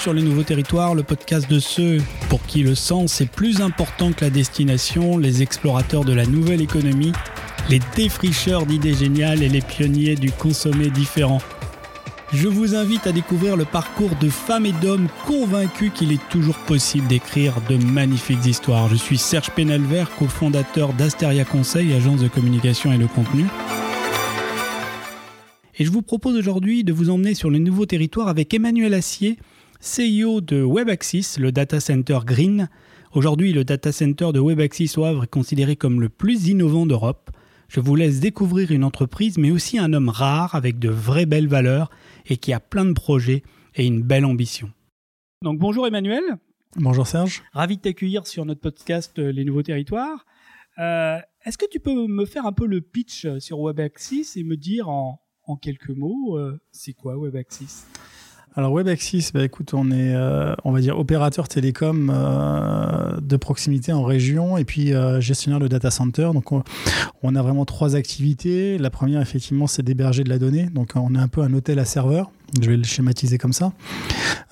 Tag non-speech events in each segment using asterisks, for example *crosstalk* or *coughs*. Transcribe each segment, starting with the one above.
Sur le Nouveau Territoire, le podcast de ceux pour qui le sens est plus important que la destination, les explorateurs de la nouvelle économie, les défricheurs d'idées géniales et les pionniers du consommer différent. Je vous invite à découvrir le parcours de femmes et d'hommes convaincus qu'il est toujours possible d'écrire de magnifiques histoires. Je suis Serge Penelver, cofondateur d'Asteria Conseil, agence de communication et de contenu. Et je vous propose aujourd'hui de vous emmener sur le nouveau territoire avec Emmanuel Assier, CEO de WebAxis, le data center Green. Aujourd'hui, le data center de WebAxis au Havre est considéré comme le plus innovant d'Europe. Je vous laisse découvrir une entreprise, mais aussi un homme rare avec de vraies belles valeurs et qui a plein de projets et une belle ambition. Donc bonjour Emmanuel. Bonjour Serge. Ravi de t'accueillir sur notre podcast euh, Les Nouveaux Territoires. Euh, Est-ce que tu peux me faire un peu le pitch sur WebAxis et me dire en, en quelques mots, euh, c'est quoi WebAxis alors WebAxis, bah on est, euh, va dire opérateur télécom euh, de proximité en région et puis euh, gestionnaire de data center. Donc on, a vraiment trois activités. La première, effectivement, c'est d'héberger de la donnée. Donc on est un peu un hôtel à serveur. Je vais le schématiser comme ça.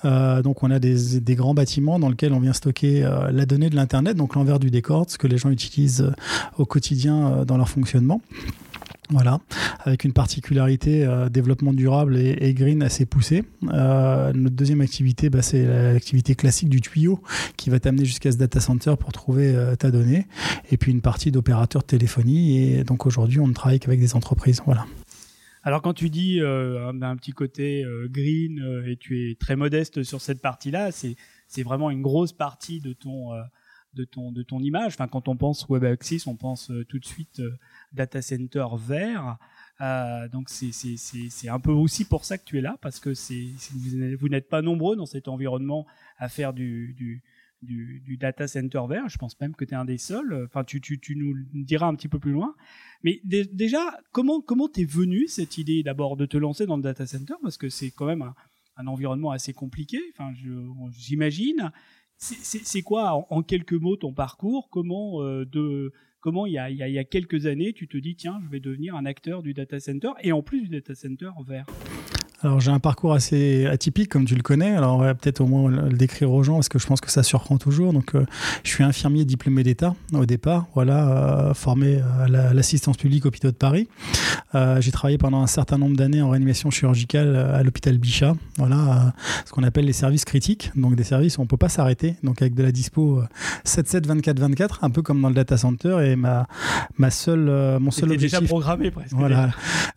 Donc on a des, des, grands bâtiments dans lesquels on vient stocker la donnée de l'internet, donc l'envers du décor, ce que les gens utilisent au quotidien dans leur fonctionnement. Voilà, avec une particularité euh, développement durable et, green assez poussée. Euh, notre deuxième activité, bah, c'est l'activité classique du tuyau qui va t'amener jusqu'à ce data center pour trouver euh, ta donnée. Et puis une partie d'opérateur de téléphonie. Et donc aujourd'hui, on ne travaille qu'avec des entreprises. Voilà. Alors quand tu dis un, un, petit côté green et tu es très modeste sur cette partie-là, c'est vraiment une grosse partie de ton de ton de ton image. Enfin, quand on pense WebAxis, on pense tout de suite data center vert. Euh, donc c'est un peu aussi pour ça que tu es là, parce que c'est vous, n'êtes pas nombreux dans cet environnement à faire du, du, data center vert. Je pense même que tu es un des seuls. Enfin, tu, tu, nous diras un petit peu plus loin. Mais déjà, comment comment t'es venu cette idée d'abord de te lancer dans le data center? Parce que c'est quand même un, un, environnement assez compliqué. Enfin, j'imagine. C'est quoi en, quelques mots ton parcours? Comment euh, de comment il y, a, il y, a, quelques années, tu te dis, tiens, je vais devenir un acteur du data center, et en plus du data center vert? Alors j'ai un parcours assez atypique comme tu le connais. Alors on va peut-être au moins le décrire aux gens parce que je pense que ça surprend toujours. Donc euh, je suis infirmier diplômé d'État au départ, voilà, euh, formé à l'assistance publique au hôpital de Paris. Euh, j'ai travaillé pendant un certain nombre d'années en réanimation chirurgicale à l'hôpital Bichat, voilà, ce qu'on appelle les services critiques, donc des services où on peut pas s'arrêter, donc avec de la dispo 7-7, 24-24, un peu comme dans le data center. Et ma ma seule mon seul objectif déjà programmé presque. Voilà,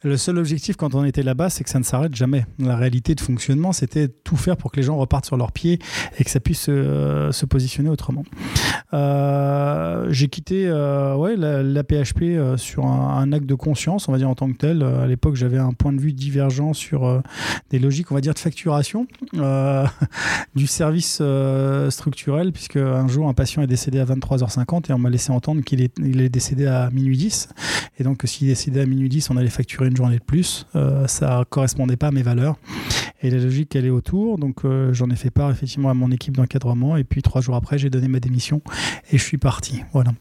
le seul objectif quand on était là-bas, c'est que ça ne s'arrête jamais la réalité de fonctionnement, c'était tout faire pour que les gens repartent sur leurs pieds et que ça puisse euh, se positionner autrement. Euh, j'ai quitté euh, ouais, la, PHP euh, sur un, acte de conscience, on va dire en tant que tel. À l'époque, j'avais un point de vue divergent sur des logiques, on va dire, de facturation *laughs* du service structurel, puisque un jour, un patient est décédé à 23h50 et on m'a laissé entendre qu'il est, décédé à minuit 10. Et donc, s'il est décédé à minuit 10, on allait facturer une journée de plus. ça correspondait pas à mes valeurs et la logique elle est autour. Donc euh, j'en ai fait part effectivement à mon équipe d'encadrement et puis trois jours après j'ai donné ma démission et je suis parti. Voilà.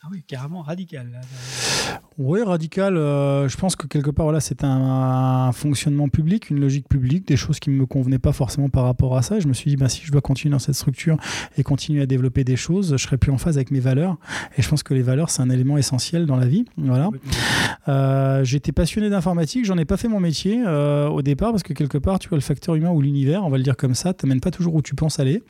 Ah oui, carrément radical. Là. Oui, radical. Euh, je pense que quelque part, voilà, c'était un, un, fonctionnement public, une logique publique, des choses qui ne me convenaient pas forcément par rapport à ça. Et je me suis dit, bah, si je dois continuer dans cette structure et continuer à développer des choses, je serai plus en phase avec mes valeurs. Et je pense que les valeurs, c'est un élément essentiel dans la vie. Voilà. Euh, J'étais passionné d'informatique, j'en ai pas fait mon métier euh, au départ parce que quelque part, tu vois, le facteur humain ou l'univers, on va le dire comme ça, t'amène pas toujours où tu penses aller.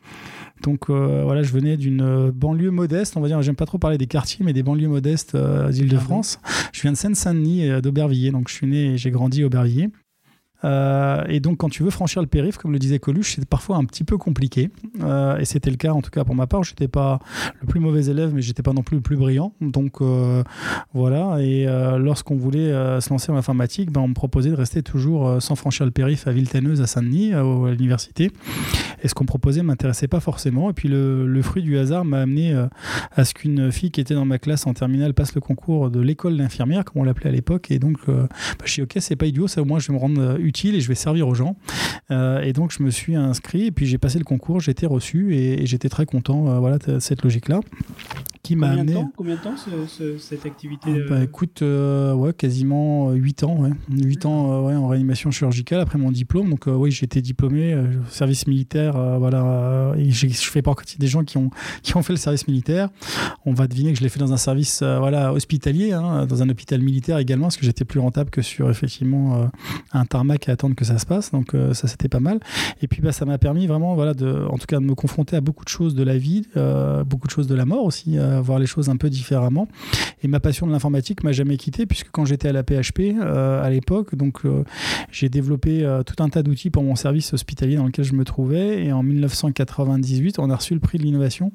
Donc euh, voilà, je venais d'une banlieue modeste, on va dire, j'aime pas trop parler des quartiers, mais des banlieues modestes euh, d'Île-de-France. Je viens de Seine-Saint-Denis et d'Aubervilliers, donc je suis né et j'ai grandi à Aubervilliers. Euh, et donc, quand tu veux franchir le périph', comme le disait Coluche, c'est parfois un petit peu compliqué. Euh, et c'était le cas, en tout cas pour ma part. J'étais pas le plus mauvais élève, mais j'étais pas non plus le plus brillant. Donc euh, voilà. Et lorsqu'on voulait se lancer en informatique, ben, on me proposait de rester toujours sans franchir le périph' à Villetanneuse, à Saint-Denis, à l'université. Et ce qu'on proposait m'intéressait pas forcément. Et puis le, fruit du hasard m'a amené à ce qu'une fille qui était dans ma classe en terminale passe le concours de l'école d'infirmière, comme on l'appelait à l'époque. Et donc, bah, je suis ok, c'est pas idiot, ça au moins je vais me rendre utile et je vais servir aux gens. Euh, et donc je me suis inscrit et puis j'ai passé le concours, j'ai été reçu et, j'étais très content euh, voilà, cette logique-là. Qui m'a amené. temps, combien de temps ce- ce- cette activité Ah, bah, euh, écoute, euh, ouais, quasiment 8 ans, ouais. 8 ans euh, ouais, en réanimation chirurgicale après mon diplôme. Donc, euh, oui, j'ai été diplômé euh, au service militaire. euh, voilà, euh, et je fais partie des gens qui ont, qui ont fait le service militaire. On va deviner que je l'ai fait dans un service euh, voilà, hospitalier, hein, dans un hôpital militaire également, parce que j'étais plus rentable que sur effectivement euh, un tarmac à attendre que ça se passe. Donc, euh, ça, c'était pas mal. Et puis, bah, ça m'a permis vraiment, voilà, de, en tout cas, de me confronter à beaucoup de choses de la vie, euh, beaucoup de choses de la mort aussi, à voir les choses un peu différemment. Et ma passion de l'informatique m'a jamais quitté, puisque quand j'étais à la PHP euh, à l'époque, donc euh, j'ai développé euh, tout un tas d'outils pour mon service hospitalier dans lequel je me trouvais. Et en 1998, on a reçu le prix de l'innovation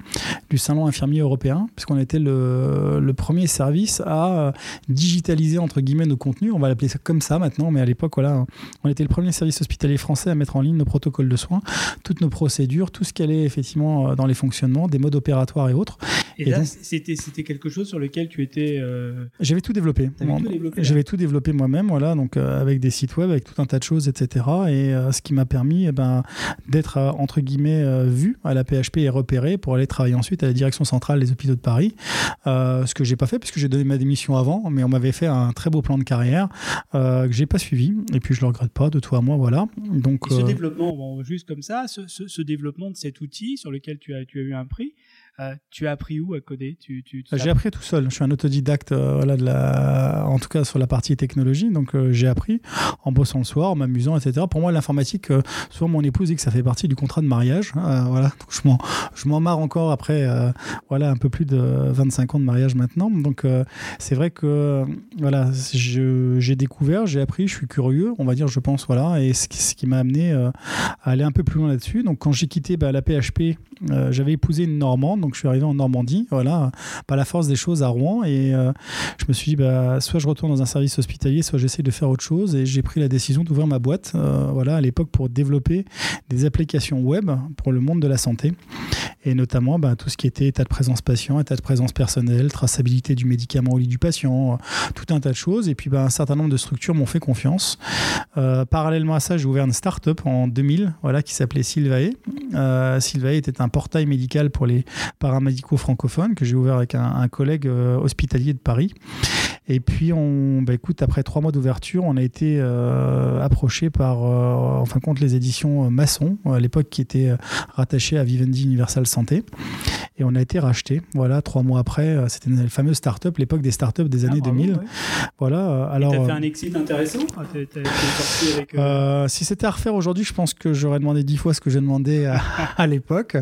du Salon infirmier européen, puisqu'on était le, le premier service à euh, digitaliser entre guillemets nos contenus. On va l'appeler ça comme ça maintenant, mais à l'époque, voilà, on était le premier service hospitalier français à mettre en ligne nos protocoles de soins, toutes nos procédures, tout ce qui allait effectivement euh, dans les fonctionnements, des modes opératoires et autres. Et, et là, c'était c'était quelque chose sur lequel tu étais. euh, J'avais tout développé. J'avais tout développé moi-même, voilà, donc euh, avec des sites web, avec tout un tas de choses, etc. Et euh, ce qui m'a permis eh ben, d'être entre guillemets vu à la PHP et repéré pour aller travailler ensuite à la direction centrale des hôpitaux de Paris. Ce que j'ai pas fait puisque j'ai donné ma démission avant, mais on m'avait fait un très beau plan de carrière que j'ai pas suivi. Et puis je le regrette pas de toi à moi, voilà. Donc Et ce développement, bon, juste comme ça, ce, ce- ce développement de cet outil sur lequel tu as, tu as eu un prix, euh, tu as appris où à coder? Tu, tu, tu- J'ai appris tout seul. Je suis un autodidacte, euh, voilà, de la... en tout cas sur la partie technologie. Donc euh, j'ai appris en bossant le soir, en m'amusant, etc. Pour moi, l'informatique, euh, souvent mon épouse dit que ça fait partie du contrat de mariage. Euh, voilà, donc je m'en, je m'en marre encore après, euh, voilà, un peu plus de 25 ans de mariage maintenant. Donc euh, c'est vrai que, euh, voilà, je- j'ai découvert, j'ai appris, je suis curieux, on va dire, je pense, voilà, et ce qui, ce qui m'a amené euh, à aller un peu plus loin là-dessus. Donc quand j'ai quitté bah, la PHP, euh, j'avais épousé une Normande, donc je suis arrivé en Normandie, voilà, par la force des choses à Rouen, et euh, je me suis dit, bah, soit je retourne dans un service hospitalier, soit j'essaie de faire autre chose, et j'ai pris la décision d'ouvrir ma boîte, euh, voilà, à l'époque pour développer des applications web pour le monde de la santé, et notamment bah, tout ce qui était état de présence patient, état de présence personnelle, traçabilité du médicament au lit du patient, euh, tout un tas de choses, et puis bah, un certain nombre de structures m'ont fait confiance. Parallèlement à ça, j'ai ouvert une start-up en 2000, voilà, qui s'appelait Sylvae. Euh, était un portail médical pour les paramédicaux francophones que j'ai ouvert avec un, un collègue euh, hospitalier de Paris. Et puis, on, bah, écoute, après trois mois d'ouverture, on a été euh, approché par, euh, en fin de compte, les éditions euh, Masson, à l'époque qui étaient euh, rattachées à Vivendi Universal Santé. Et on a été racheté. Voilà, trois mois après, c'était une fameuse start-up, l'époque des start-up des Ah, années bravo, 2000. ouais. Voilà. Alors, T'as fait un exit intéressant? Ah, avec, euh, si c'était à refaire aujourd'hui, je pense que j'aurais demandé dix fois ce que j'ai demandé à, *laughs* à l'époque.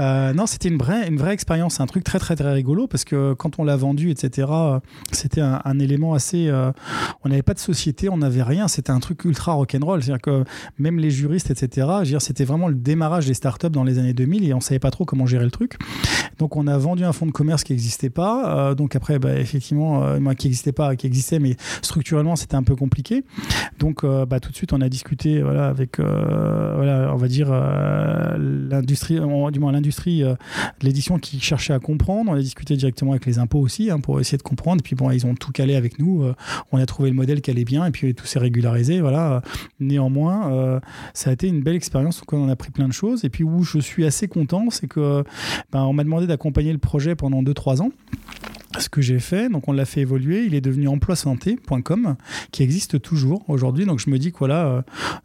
Euh, non, c'était une vraie, une vraie expérience, un truc très très très rigolo parce que quand on l'a vendu, etc., c'était un, un élément assez. euh, on n'avait pas de société, on n'avait rien. C'était un truc ultra rock'n'roll. C'est-à-dire que même les juristes, etc., c'était vraiment le démarrage des startups dans les années 2000 et on savait pas trop comment gérer le truc. Donc on a vendu un fonds de commerce qui n'existait pas. Euh, donc après, bah, effectivement, euh, qui n'existait pas, qui existait, mais structurellement c'était un peu compliqué. Donc euh, bah, tout de suite on a discuté voilà, avec, voilà, on va dire, l'industrie, du moins l'industrie de l'édition qui cherchait à comprendre. On a discuté directement avec les impôts aussi hein, pour essayer de comprendre. Et puis bon, ils ont tout calé avec nous. Euh, on a trouvé le modèle qui allait bien et puis tout s'est régularisé. Voilà. Néanmoins, euh, ça a été une belle expérience. Donc on a appris plein de choses. Et puis où je suis assez content, c'est que ben, on m'a demandé d'accompagner le projet pendant 2-3 ans. Ce que j'ai fait, donc on l'a fait évoluer, il est devenu emploisanté.com qui existe toujours aujourd'hui. Donc je me dis que voilà,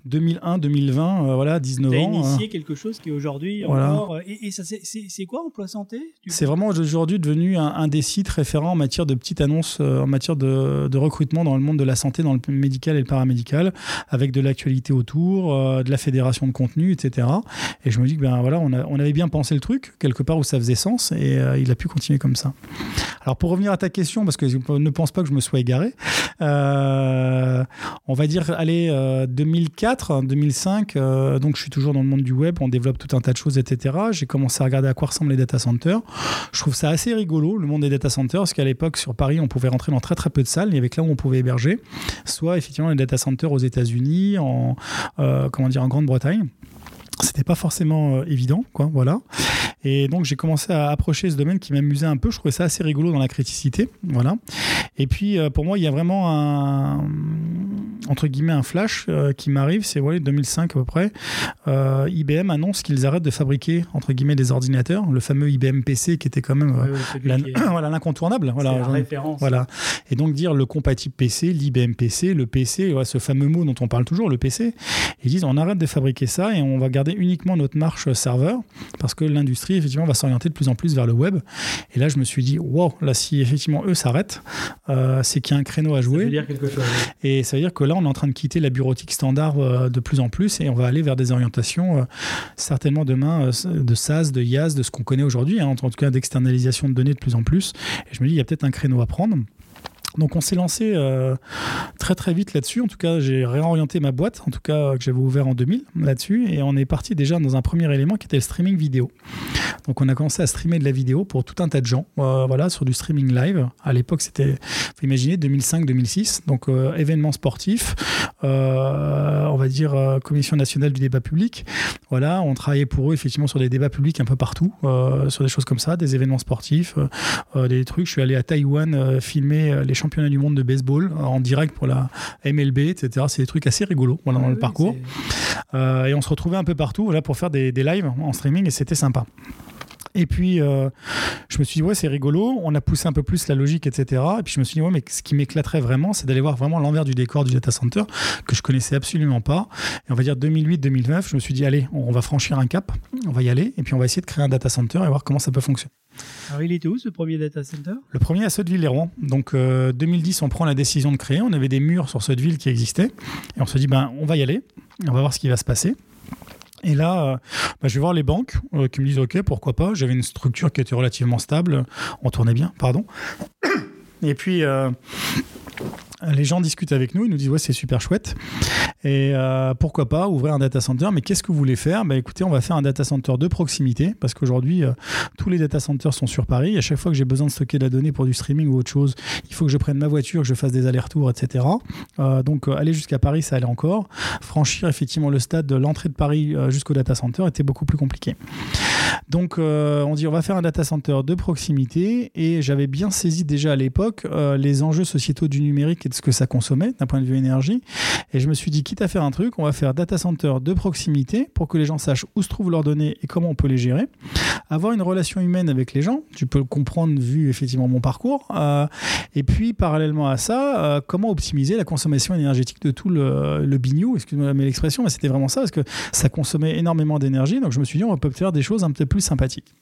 2001-2020, voilà, 19 T'as ans. initié quelque chose qui est aujourd'hui voilà. encore. euh, Et, et ça, c'est- quoi Emploi Santé C'est vraiment aujourd'hui devenu un, un des sites référents en matière de petites annonces, euh, en matière de, de recrutement dans le monde de la santé, dans le médical et le paramédical, avec de l'actualité autour, euh, de la fédération de contenu, etc. Et je me dis que ben voilà, on, a- on avait bien pensé le truc quelque part où ça faisait sens et euh, il a pu continuer comme ça. Alors pour revenir à ta question, parce que je ne pense pas que je me sois égaré, euh, on va dire allez euh, 2004, 2005. euh, donc je suis toujours dans le monde du web, on développe tout un tas de choses, etc. J'ai commencé à regarder à quoi ressemblent les data centers. Je trouve ça assez rigolo le monde des data centers, parce qu'à l'époque sur Paris, on pouvait rentrer dans très très peu de salles. Il y avait là où on pouvait héberger, soit effectivement les data centers aux États-Unis, en euh, comment dire en Grande-Bretagne c'était pas forcément euh, évident, quoi, voilà. Et donc j'ai commencé à approcher ce domaine qui m'amusait un peu. Je trouvais ça assez rigolo dans la criticité, voilà. Et puis euh, pour moi, il y a vraiment un, entre guillemets un flash euh, qui m'arrive, c'est ouais, 2005 à peu près. Euh, IBM annonce qu'ils arrêtent de fabriquer entre guillemets des ordinateurs, le fameux IBM PC qui était quand même *clears throat* voilà l'incontournable. Voilà, référence. Voilà. Et donc dire le compatible PC, l'IBM PC, le PC, ce fameux mot dont on parle toujours, le PC. Ils disent on arrête de fabriquer ça et on va garder uniquement notre marche serveur parce que l'industrie effectivement va s'orienter de plus en plus vers le web. Et là je me suis dit wow, là si effectivement eux s'arrêtent, c'est qu'il y a un créneau à jouer. Ça veut dire quelque chose. Et ça veut dire que là, on est en train de quitter la bureautique standard euh, de plus en plus et on va aller vers des orientations euh, certainement demain euh, de SaaS, de IaaS, de ce qu'on connaît aujourd'hui, hein, en tout cas d'externalisation de données de plus en plus. Et je me dis, il y a peut-être un créneau à prendre. Donc on s'est lancé euh, très très vite là-dessus. En tout cas, j'ai réorienté ma boîte, en tout cas que j'avais ouvert en 2000 là-dessus, et on est parti déjà dans un premier élément qui était le streaming vidéo. Donc on a commencé à streamer de la vidéo pour tout un tas de gens, euh, voilà, sur du streaming live. À l'époque, c'était, faut imaginer, 2005-2006. Donc euh, événements sportifs, on va dire Commission nationale du débat public. Voilà, on travaillait pour eux effectivement sur des débats publics un peu partout, sur des choses comme ça, des événements sportifs, des trucs. Je suis allé à Taïwan filmer les championnat du monde de baseball en direct pour la MLB, etc. C'est des trucs assez rigolos voilà, dans le parcours. Euh, et on se retrouvait un peu partout voilà, pour faire des, des lives en streaming et c'était sympa. Et puis, euh, je me suis dit, ouais, c'est rigolo. On a poussé un peu plus la logique, etc. Et puis, je me suis dit, ouais, mais ce qui m'éclaterait vraiment, c'est d'aller voir vraiment l'envers du décor du data center que je connaissais absolument pas. Et on va dire 2008-2009, je me suis dit, allez, on va franchir un cap, on va y aller. Et puis, on va essayer de créer un data center et voir comment ça peut fonctionner. Alors, il était où ce premier data center? Le premier à Sotteville-les-Rouen. Donc, 2010, euh, on prend la décision de créer. On avait des murs sur Sotteville qui existaient. Et on se dit, ben, on va y aller. On va voir ce qui va se passer. Et là, euh, bah, je vais voir les banques euh, qui me disent OK, pourquoi pas. J'avais une structure qui était relativement stable. On tournait bien, pardon. *coughs* Et puis, euh, les gens discutent avec nous, ils nous disent ouais c'est super chouette et euh, pourquoi pas ouvrir un data center. Mais qu'est-ce que vous voulez faire? Bah écoutez, on va faire un data center de proximité parce qu'aujourd'hui euh, tous les data centers sont sur Paris. À chaque fois que j'ai besoin de stocker de la donnée pour du streaming ou autre chose, il faut que je prenne ma voiture, que je fasse des allers-retours, etc. Euh, donc aller jusqu'à Paris, ça allait encore. Franchir effectivement le stade de l'entrée de Paris jusqu'au data center était beaucoup plus compliqué. Donc on dit on va faire un data center de proximité et j'avais bien saisi déjà à l'époque les enjeux sociétaux du numérique ce que ça consommait d'un point de vue énergie. Et je me suis dit, quitte à faire un truc, on va faire data center de proximité pour que les gens sachent où se trouvent leurs données et comment on peut les gérer. Avoir une relation humaine avec les gens, tu peux le comprendre vu effectivement mon parcours. Euh, et puis, parallèlement à ça, euh, comment optimiser la consommation énergétique de tout le, le bignou, excusez-moi l'expression, mais c'était vraiment ça, parce que ça consommait énormément d'énergie. Donc je me suis dit, on va peut faire des choses un peu plus sympathiques.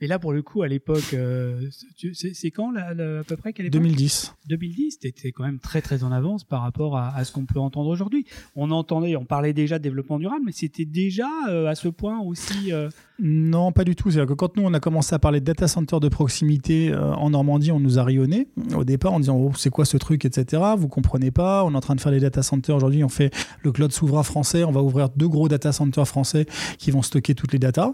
Et là, pour le coup, à l'époque, euh, c'est quand là, à peu près 2010. 2010, c'était quand même très très en avance par rapport à, ce qu'on peut entendre aujourd'hui. On entendait, on parlait déjà de développement durable, mais c'était déjà euh, à ce point aussi euh, non, pas du tout. C'est-à-dire que quand nous, on a commencé à parler de data center de proximité euh, en Normandie, on nous a rayonné au départ en disant oh, c'est quoi ce truc, etc. Vous comprenez pas. On est en train de faire les data centers aujourd'hui. On fait le cloud souverain français. On va ouvrir deux gros data centers français qui vont stocker toutes les datas.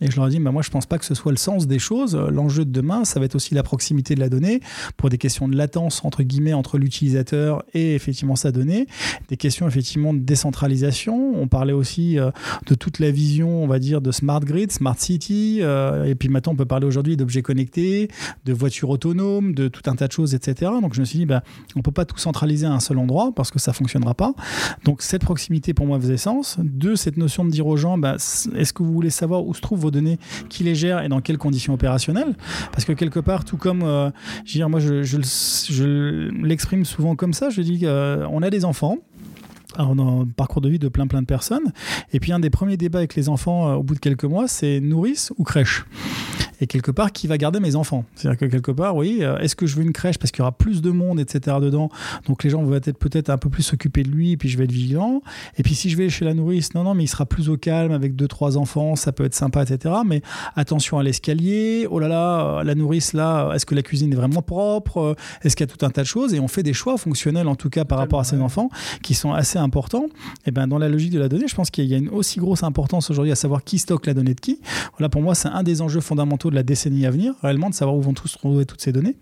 Et je leur ai dit bah, moi, je pense pas que ce soit le sens des choses. L'enjeu de demain, ça va être aussi la proximité de la donnée pour des questions de latence entre guillemets entre l'utilisateur et effectivement sa donnée. Des questions effectivement de décentralisation. On parlait aussi euh, de toute la vision, on va dire, de smart grid smart city, euh, et puis maintenant on peut parler aujourd'hui d'objets connectés, de voitures autonomes, de tout un tas de choses, etc. Donc je me suis dit, bah, on peut pas tout centraliser à un seul endroit parce que ça fonctionnera pas. Donc cette proximité pour moi faisait sens. Deux, cette notion de dire aux gens, bah, est-ce que vous voulez savoir où se trouvent vos données, qui les gère et dans quelles conditions opérationnelles? Parce que quelque part, tout comme, euh, je moi je, l'exprime souvent comme ça, je dis euh, a des enfants alors, dans le parcours de vie de plein plein de personnes. Et puis un des premiers débats avec les enfants euh, au bout de quelques mois, c'est nourrice ou crèche? Et quelque part qui va garder mes enfants. C'est-à-dire que quelque part, oui, euh, est-ce que je veux une crèche parce qu'il y aura plus de monde, etc. dedans, donc les gens vont être peut-être un peu plus s'occuper de lui et puis je vais être vigilant. Et puis si je vais chez la nourrice, non, non, mais il sera plus au calme avec deux, trois enfants, ça peut être sympa, etc. Mais attention à l'escalier, oh là là, la nourrice là, est-ce que la cuisine est vraiment propre? Est-ce qu'il y a tout un tas de choses? Et on fait des choix fonctionnels en tout cas par rapport à ces enfants qui sont assez importants. Et ben dans la logique de la donnée, je pense qu'il y a une aussi grosse importance aujourd'hui à savoir qui stocke la donnée de qui. Voilà, pour moi, c'est un des enjeux fondamentaux de la décennie à venir, réellement, de savoir où vont tous trouver toutes ces données.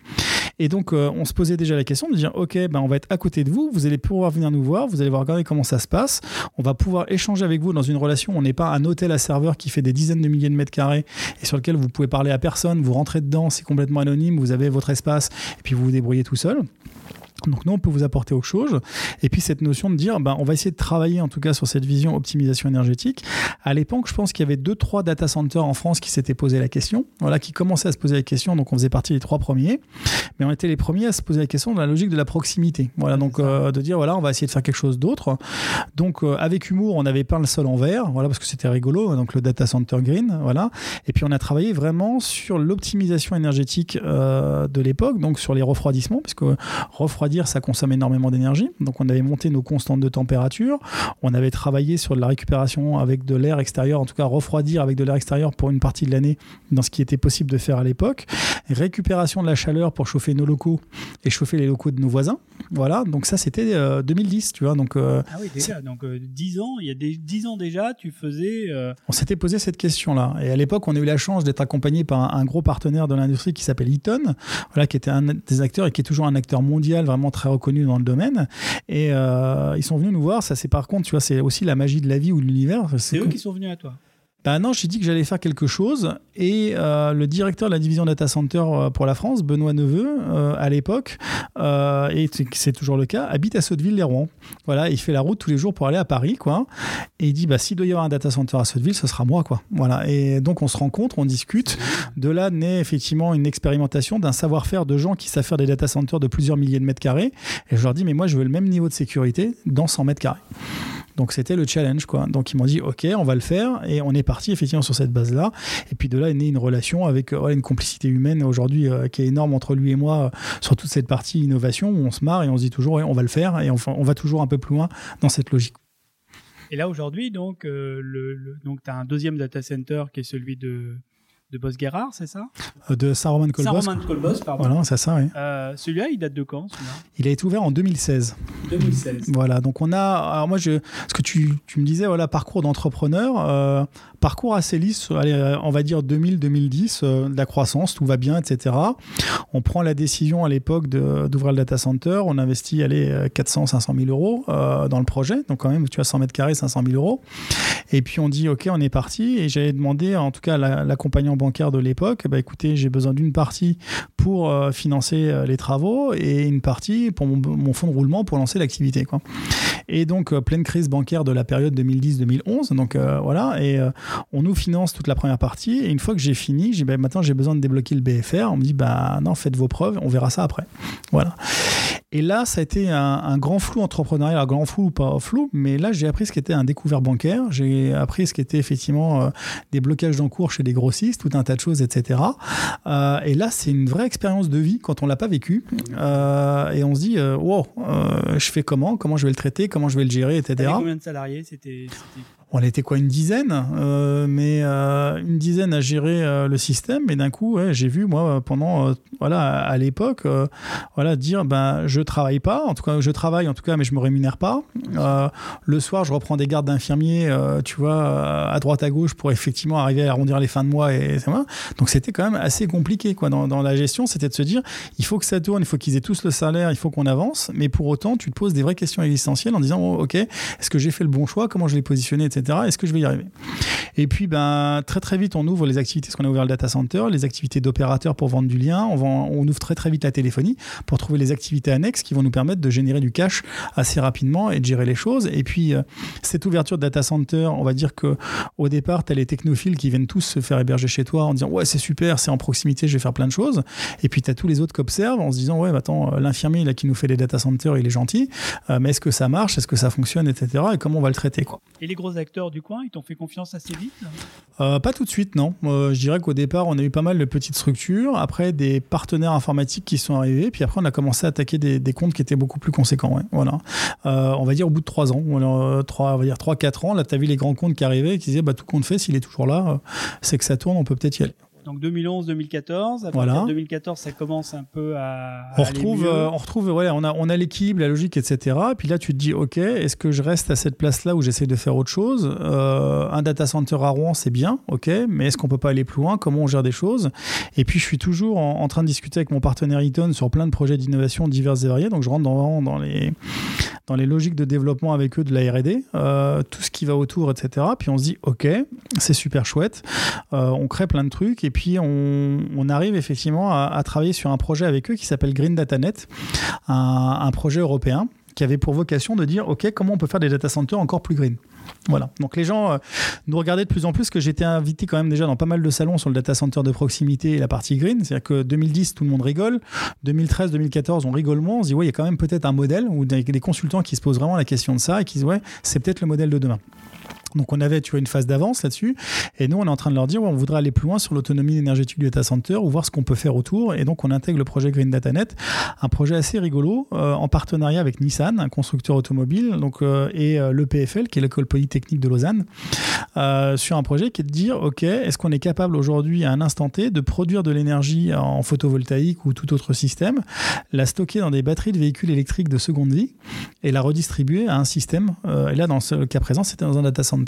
Et donc, euh, on se posait déjà la question de dire, OK, ben, on va être à côté de vous, vous allez pouvoir venir nous voir, vous allez voir regarder comment ça se passe, on va pouvoir échanger avec vous dans une relation, on n'est pas un hôtel à serveur qui fait des dizaines de milliers de mètres carrés et sur lequel vous pouvez parler à personne, vous rentrez dedans, c'est complètement anonyme, vous avez votre espace et puis vous vous débrouillez tout seul. Donc nous, on peut vous apporter autre chose. Et puis cette notion de dire, ben, on va essayer de travailler en tout cas sur cette vision optimisation énergétique. À l'époque, je pense qu'il y avait deux, trois data centers en France qui s'étaient posé la question, voilà, qui commençaient à se poser la question. Donc on faisait partie des trois premiers, mais on était les premiers à se poser la question de la logique de la proximité. Voilà, donc euh, de dire voilà, on va essayer de faire quelque chose d'autre. Donc euh, avec humour, on avait peint le sol en vert, voilà, parce que c'était rigolo. Donc le data center green, voilà. Et puis on a travaillé vraiment sur l'optimisation énergétique euh, de l'époque, donc sur les refroidissements, puisque refroidissement dire ça consomme énormément d'énergie. Donc on avait monté nos constantes de température, on avait travaillé sur de la récupération avec de l'air extérieur, en tout cas refroidir avec de l'air extérieur pour une partie de l'année dans ce qui était possible de faire à l'époque. Récupération de la chaleur pour chauffer nos locaux et chauffer les locaux de nos voisins. Voilà, donc ça c'était 2010, euh, tu vois. Donc, euh, ah oui, déjà, donc 10 euh, ans, il y a des 10 ans déjà, tu faisais... On s'était posé cette question-là. Et à l'époque, on a eu la chance d'être accompagné par un, gros partenaire de l'industrie qui s'appelle Eaton, voilà, qui était un des acteurs et qui est toujours un acteur mondial vraiment très reconnu dans le domaine. Et ils sont venus nous voir. Ça, c'est par contre, tu vois, c'est aussi la magie de la vie ou de l'univers. C'est eux qui sont venus à toi. Ben non, j'ai dit que j'allais faire quelque chose et euh, le directeur de la division data center euh, pour la France, Benoît Neveu, euh, à l'époque, et c'est toujours le cas, habite à Sotteville-les-Rouen. Voilà, il fait la route tous les jours pour aller à Paris, quoi. Et il dit, bah s'il doit y avoir un data center à Sotteville, ce sera moi, quoi. Voilà. Et donc on se rencontre, on discute. De là naît effectivement une expérimentation d'un savoir-faire de gens qui savent faire des data centers de plusieurs milliers de mètres carrés. Et je leur dis, mais moi je veux le même niveau de sécurité dans 100 mètres carrés. Donc c'était le challenge, quoi. Donc ils m'ont dit, ok, on va le faire, et on est parti effectivement sur cette base-là. Et puis de là est née une relation avec euh, une complicité humaine aujourd'hui euh, qui est énorme entre lui et moi euh, sur toute cette partie innovation où on se marre et on se dit toujours, on va le faire, et on, va toujours un peu plus loin dans cette logique. Et là aujourd'hui, donc, donc tu as un deuxième data center qui est celui de de Bosguerard, c'est ça? Euh, De Saint-Romain de Colbos. Saint-Romain de Colbos, pardon. Voilà, c'est ça, oui. Euh, celui-là, il date de quand Il a été ouvert en 2016. 2016. Voilà, donc on a. Alors moi, je, ce que tu, tu me disais, voilà, parcours d'entrepreneur, euh, parcours assez lisse, allez, on va dire 2000-2010, de la croissance, tout va bien, etc. On prend la décision à l'époque d'ouvrir le data center, on investit, allez, 400-500 000 euros dans le projet, donc quand même, tu as 100 mètres carrés, 500 000 euros. Et puis on dit, OK, on est parti, et j'avais demandé, en tout cas, l'accompagnant bancaire de l'époque, bah, écoutez, j'ai besoin d'une partie pour euh, financer euh, les travaux et une partie pour mon, fonds de roulement pour lancer l'activité. Et donc, euh, pleine crise bancaire de la période 2010-2011. Donc voilà, et on nous finance toute la première partie. Et une fois que j'ai fini, j'ai bah, maintenant j'ai besoin de débloquer le BFR. On me dit, bah non, faites vos preuves, on verra ça après. Voilà. Et là, ça a été un, grand flou entrepreneurial, un grand flou ou pas flou, mais là, j'ai appris ce qu'était un découvert bancaire, j'ai appris ce qu'était effectivement des blocages d'encours chez des grossistes, un tas de choses, etc. Euh, et là, c'est une vraie expérience de vie quand on l'a pas vécu. Euh, et on se dit, euh, wow, je fais comment? Comment je vais le traiter? Comment je vais le gérer, etc. Combien de salariés? C'était on était quoi une dizaine, euh, mais euh, une dizaine à gérer euh, le système. Et d'un coup, j'ai vu moi pendant voilà à l'époque voilà dire ben je travaille pas, en tout cas je travaille en tout cas, mais je me rémunère pas. le soir, je reprends des gardes d'infirmiers, tu vois, à droite à gauche pour effectivement arriver à arrondir les fins de mois et, donc c'était quand même assez compliqué quoi dans, dans la gestion, c'était de se dire il faut que ça tourne, il faut qu'ils aient tous le salaire, il faut qu'on avance, mais pour autant tu te poses des vraies questions existentielles en disant oh, ok est-ce que j'ai fait le bon choix, comment je l'ai positionné, etc. Est-ce que je vais y arriver? Et puis, ben, très très vite, on ouvre les activités, ce qu'on a ouvert le data center, les activités d'opérateurs pour vendre du lien. On, ouvre très très vite la téléphonie pour trouver les activités annexes qui vont nous permettre de générer du cash assez rapidement et de gérer les choses. Et puis, euh, cette ouverture de data center, on va dire que au départ, tu as les technophiles qui viennent tous se faire héberger chez toi en disant Ouais, c'est super, c'est en proximité, je vais faire plein de choses. Et puis, tu as tous les autres qui observent en se disant Ouais, bah, attends, euh, l'infirmier qui nous fait les data centers, il est gentil, euh, mais est-ce que ça marche? Est-ce que ça fonctionne, etc. Et comment on va le traiter quoi. Et les gros acteurs du coin, ils t'ont fait confiance assez vite euh, Pas tout de suite, non. Euh, je dirais qu'au départ, on a eu pas mal de petites structures, après des partenaires informatiques qui sont arrivés, puis après on a commencé à attaquer des, comptes qui étaient beaucoup plus conséquents. Voilà. Euh, on va dire au bout de trois ans, on, 3, on va dire 3-4 ans, là tu as vu les grands comptes qui arrivaient qui disaient bah, tout compte fait, s'il est toujours là, c'est que ça tourne, on peut peut-être y aller. Donc 2011-2014. Voilà. 2014, ça commence un peu à. On retrouve, euh, on retrouve, ouais, on a, on a l'équilibre, la logique, etc. Puis là, tu te dis, ok, est-ce que je reste à cette place-là où j'essaie de faire autre chose? Euh, Un data center à Rouen, c'est bien, ok, mais est-ce qu'on peut pas aller plus loin? Comment on gère des choses? Et puis, je suis toujours en, train de discuter avec mon partenaire Eaton sur plein de projets d'innovation divers et variés. Donc, je rentre dans, dans les dans les logiques de développement avec eux de la R&D, euh, tout ce qui va autour, etc. Puis on se dit, ok, c'est super chouette, on crée plein de trucs et puis on, arrive effectivement à, travailler sur un projet avec eux qui s'appelle Green DataNet, un, un projet européen qui avait pour vocation de dire, OK, comment on peut faire des data centers encore plus green? Voilà. Donc les gens euh, nous regardaient de plus en plus, que j'étais invité quand même déjà dans pas mal de salons sur le data center de proximité et la partie green. C'est-à-dire que 2010, tout le monde rigole. 2013, 2014, on rigole moins. On se dit, ouais, il y a quand même peut-être un modèle ou des, des consultants qui se posent vraiment la question de ça et qui disent, ouais, c'est peut-être le modèle de demain. Donc on avait tu une phase d'avance là-dessus. Et nous, on est en train de leur dire, on voudrait aller plus loin sur l'autonomie énergétique du data center ou voir ce qu'on peut faire autour. Et donc on intègre le projet Green DataNet, un projet assez rigolo euh, en partenariat avec Nissan, un constructeur automobile, euh, et euh, l'EPFL, qui est l'école polytechnique de Lausanne, sur un projet qui est de dire, OK, est-ce qu'on est capable aujourd'hui, à un instant T, de produire de l'énergie en photovoltaïque ou tout autre système, la stocker dans des batteries de véhicules électriques de seconde vie et la redistribuer à un système. et là, dans ce cas présent, c'était dans un data center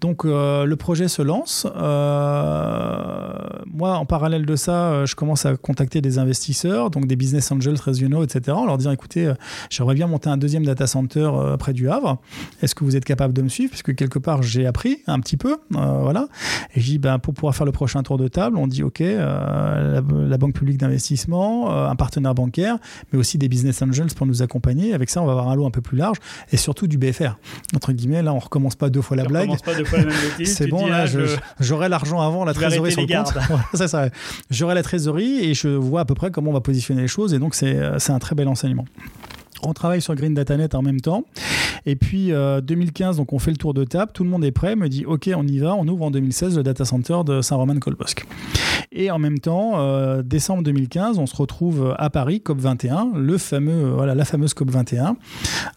donc euh, le projet se lance. Euh, moi, en parallèle de ça, euh, je commence à contacter des investisseurs, donc des business angels régionaux, etc. En leur disant, écoutez, j'aimerais bien monter un deuxième data center près du Havre. Est-ce que vous êtes capable de me suivre? Parce que quelque part, j'ai appris un petit peu. voilà. Et je dis, ben, pour pouvoir faire le prochain tour de table, on dit, OK, la, Banque publique d'investissement, un partenaire bancaire, mais aussi des business angels pour nous accompagner. Avec ça, on va avoir un lot un peu plus large et surtout du BFR. Entre guillemets, là, on recommence commence pas deux fois la blague. *laughs* C'est bon, là, ah, j'aurai l'argent avant, la trésorerie sur le compte. *laughs* c'est ça. J'aurai la trésorerie et je vois à peu près comment on va positionner les choses. Et donc, c'est un très bel enseignement. On travaille sur Green DataNet en même temps. Et puis 2015, euh, donc on fait le tour de table, tout le monde est prêt, me dit OK, on y va, on ouvre en 2016 le data center de Saint-Romain-Colbosc. Et en même temps, euh, décembre 2015, on se retrouve à Paris, COP21, le fameux, voilà, la fameuse COP21,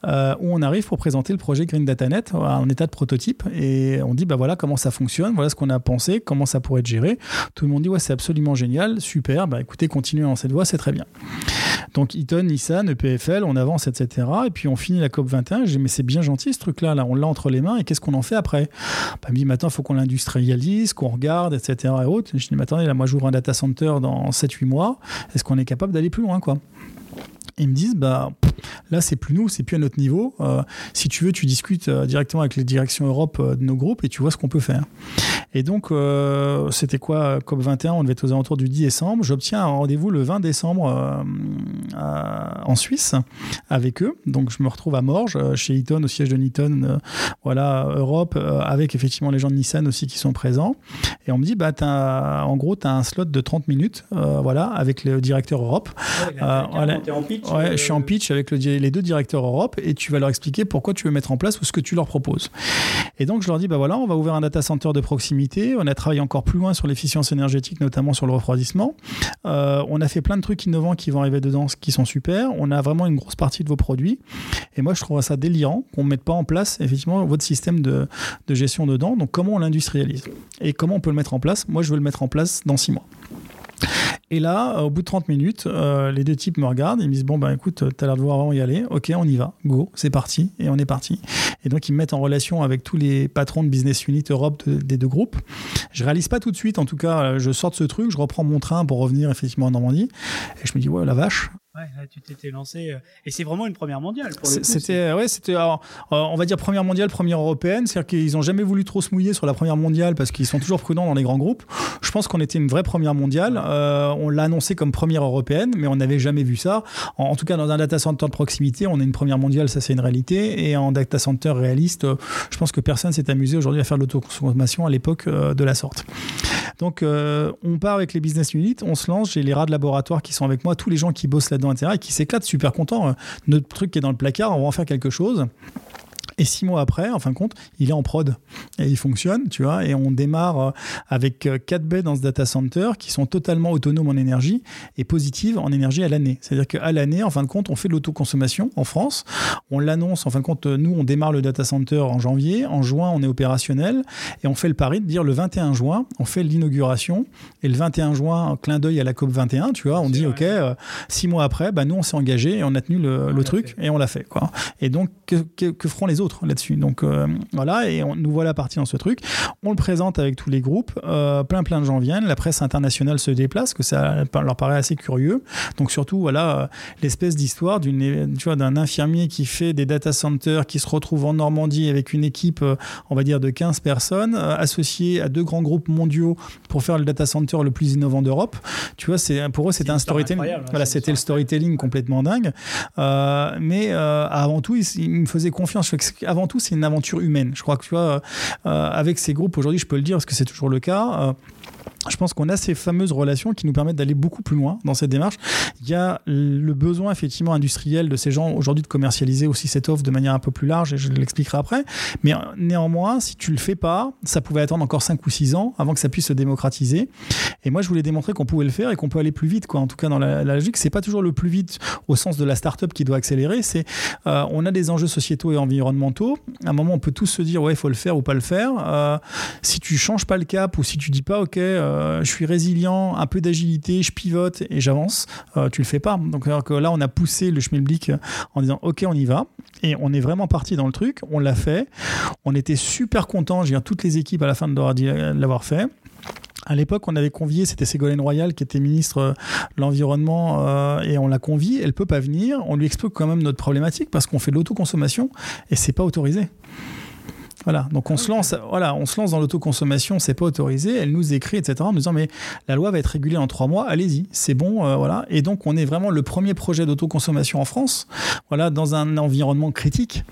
euh, où on arrive pour présenter le projet Green DataNet en état de prototype. Et on dit, bah voilà comment ça fonctionne, voilà ce qu'on a pensé, comment ça pourrait être géré. Tout le monde dit, ouais, c'est absolument génial, super, bah écoutez, continuez dans cette voie, c'est très bien. Donc Eaton, Nissan, EPFL, on avance, etc. Et puis on finit la COP21. J'ai dit, mais c'est bien gentil ce truc-là, là, on l'a entre les mains et qu'est-ce qu'on en fait après? Bah, Il me dit, maintenant, il faut qu'on l'industrialise, qu'on regarde, etc. Et autres. je dis, mais attendez, là, moi j'ouvre un data center dans 7-8 mois. Est-ce qu'on est capable d'aller plus loin quoi? Ils me disent, bah, là, c'est plus nous, c'est plus à notre niveau. Euh, si tu veux, tu discutes euh, directement avec les directions Europe euh, de nos groupes et tu vois ce qu'on peut faire. Et donc, c'était quoi, COP21? On devait être aux alentours du 10 décembre. J'obtiens un rendez-vous le 20 décembre en Suisse avec eux. Donc, je me retrouve à Morges, chez Eaton, au siège de Eaton, voilà, Europe, avec effectivement les gens de Nissan aussi qui sont présents. Et on me dit, bah, en gros, tu as un slot de 30 minutes, voilà, avec le directeur Europe. Ouais, pitch Ouais, je suis en pitch avec les deux directeurs Europe et tu vas leur expliquer pourquoi tu veux mettre en place ou ce que tu leur proposes. Et donc je leur dis bah voilà, on va ouvrir un data center de proximité. On a travaillé encore plus loin sur l'efficience énergétique, notamment sur le refroidissement. Euh, on a fait plein de trucs innovants qui vont arriver dedans, qui sont super. On a vraiment une grosse partie de vos produits. Et moi je trouve ça délirant qu'on ne mette pas en place effectivement votre système de, de gestion dedans. Donc comment on l'industrialise? Et comment on peut le mettre en place? Moi je veux le mettre en place dans six mois. Et là, au bout de 30 minutes, euh, les deux types me regardent et me disent Bon, ben écoute, t'as l'air de vouloir vraiment y aller. Ok, on y va. Go, c'est parti. Et on est parti. Et donc, ils me mettent en relation avec tous les patrons de Business Unit Europe des deux groupes. Je réalise pas tout de suite. En tout cas, je sors de ce truc, je reprends mon train pour revenir effectivement en Normandie. Et je me dis Ouais, la vache, Ouais, là, tu t'étais lancé. Euh, et c'est vraiment une première mondiale. C'était, ouais, c'était, euh, on va dire première mondiale, première européenne. C'est-à-dire qu'ils n'ont jamais voulu trop se mouiller sur la première mondiale parce qu'ils sont toujours prudents dans les grands groupes. Je pense qu'on était une vraie première mondiale. Euh, on l'a annoncé comme première européenne, mais on n'avait jamais vu ça. En, tout cas, dans un data center de proximité, on est une première mondiale, ça c'est une réalité. Et en data center réaliste, je pense que personne s'est amusé aujourd'hui à faire de l'autoconsommation à l'époque de la sorte. Donc, on part avec les business units, on se lance. J'ai les rats de laboratoire qui sont avec moi, tous les gens qui bossent là et qui s'éclate super content. Euh, notre truc qui est dans le placard, on va en faire quelque chose. Et six mois après, en fin de compte, il est en prod et il fonctionne, tu vois. Et on démarre euh, avec euh, quatre baies dans ce data center qui sont totalement autonomes en énergie et positives en énergie à l'année. C'est-à-dire qu'à l'année, en fin de compte, on fait de l'autoconsommation en France. On l'annonce, en fin de compte, nous, on démarre le data center en janvier. En juin, on est opérationnel et on fait le pari de dire le 21 juin, on fait l'inauguration. Et le 21 juin, un clin d'œil à la COP 21, tu vois, on dit, OK, euh, six mois après, bah, nous, on s'est engagé et on a tenu le, truc et on l'a fait, quoi. Et donc, que, que feront les autres autres là-dessus. Donc voilà, et on, nous voilà partis dans ce truc. On le présente avec tous les groupes, plein plein de gens viennent, la presse internationale se déplace, que ça leur paraît assez curieux. Donc surtout, voilà, l'espèce d'histoire d'une, tu vois, d'un infirmier qui fait des data centers, qui se retrouve en Normandie avec une équipe, on va dire, de 15 personnes, associée à deux grands groupes mondiaux pour faire le data center le plus innovant d'Europe. Tu vois, c'est pour eux c'était un storytelling. Voilà, c'était le storytelling complètement dingue. Euh, mais euh, avant tout, ils, me faisaient confiance. Avant tout, c'est une aventure humaine. Je crois que tu vois, euh, avec ces groupes aujourd'hui, je peux le dire parce que c'est toujours le cas je pense qu'on a ces fameuses relations qui nous permettent d'aller beaucoup plus loin dans cette démarche. Il y a le besoin effectivement industriel de ces gens aujourd'hui de commercialiser aussi cette offre de manière un peu plus large et je l'expliquerai après. Mais néanmoins, si tu le fais pas, ça pouvait attendre encore 5 ou 6 ans avant que ça puisse se démocratiser. Et moi, je voulais démontrer qu'on pouvait le faire et qu'on peut aller plus vite. Quoi. En tout cas, dans la, la logique, c'est pas toujours le plus vite au sens de la start-up qui doit accélérer. C'est euh, on a des enjeux sociétaux et environnementaux. À un moment, on peut tous se dire ouais, il faut le faire ou pas le faire. Euh, si tu changes pas le cap ou si tu dis pas ok. Euh, je suis résilient, un peu d'agilité, je pivote et j'avance, euh, tu le fais pas. Donc là, on a poussé le schmilblick en disant ok, on y va. Et on est vraiment parti dans le truc, on l'a fait. On était super contents, j'ai toutes les équipes à la fin de l'avoir fait. À l'époque, on avait convié, c'était Ségolène Royal qui était ministre de l'Environnement euh, et on l'a conviée. Elle peut pas venir. On lui explique quand même notre problématique parce qu'on fait de l'autoconsommation et c'est pas autorisé. Voilà, donc on se lance, voilà, on se lance dans l'autoconsommation, c'est pas autorisé. Elle nous écrit, etc., en nous disant mais la loi va être régulée en trois mois, allez-y, c'est bon, euh, voilà. Et donc on est vraiment le premier projet d'autoconsommation en France, voilà, dans un environnement critique.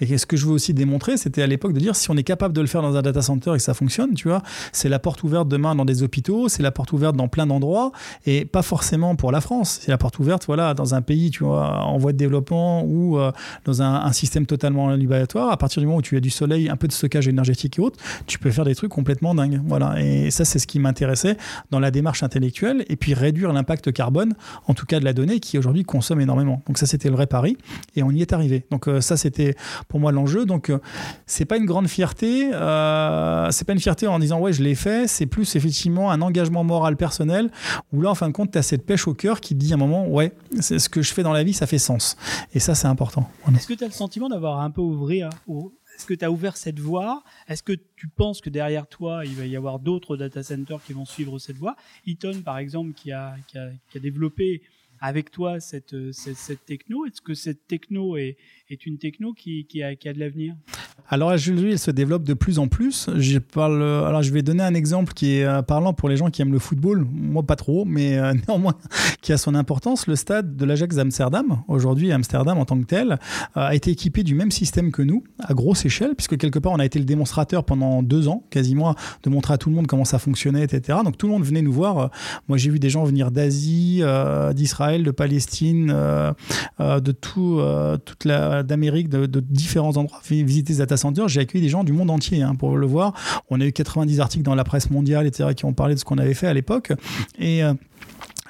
Et ce que je veux aussi démontrer, c'était à l'époque de dire si on est capable de le faire dans un data center et que ça fonctionne, tu vois, c'est la porte ouverte demain dans des hôpitaux, c'est la porte ouverte dans plein d'endroits, et pas forcément pour la France. C'est la porte ouverte, voilà, dans un pays, tu vois, en voie de développement ou euh, dans un, un système totalement libératoire. À partir du moment où tu as du soleil un peu de stockage énergétique et autres, tu peux faire des trucs complètement dingues. Voilà. Et ça, c'est ce qui m'intéressait dans la démarche intellectuelle. Et puis réduire l'impact carbone, en tout cas de la donnée, qui aujourd'hui consomme énormément. Donc ça, c'était le vrai pari. Et on y est arrivé. Donc euh, ça, c'était pour moi l'enjeu. Donc euh, c'est pas une grande fierté. Euh, c'est pas une fierté en disant ouais, je l'ai fait. C'est plus effectivement un engagement moral personnel où là, en fin de compte, tu as cette pêche au cœur qui dit à un moment ouais, c'est ce que je fais dans la vie, ça fait sens. Et ça, c'est important. Est-ce que tu as le sentiment d'avoir un peu ouvert est-ce que tu as ouvert cette voie? Est-ce que tu penses que derrière toi, il va y avoir d'autres data centers qui vont suivre cette voie? Eaton, par exemple, qui a, qui a, qui a développé avec toi cette, cette, cette techno? Est-ce que cette techno est, est une techno qui, qui, a, de l'avenir? Alors aujourd'hui, elle se développe de plus en plus. Je, parle, alors je vais donner un exemple qui est euh, parlant pour les gens qui aiment le football. Moi, pas trop, mais euh, *laughs* néanmoins, qui a son importance. Le stade de l'Ajax d'Amsterdam, aujourd'hui Amsterdam en tant que tel, euh, a été équipé du même système que nous, à grosse échelle, puisque quelque part, on a été le démonstrateur pendant deux ans, quasiment, de montrer à tout le monde comment ça fonctionnait, etc. Donc tout le monde venait nous voir. Moi, j'ai vu des gens venir d'Asie, d'Israël, de Palestine, de tout, toute la d'Amérique, de, différents endroits, visiter ce data center. J'ai accueilli des gens du monde entier hein, pour le voir. On a eu 90 articles dans la presse mondiale, etc., qui ont parlé de ce qu'on avait fait à l'époque. Et euh,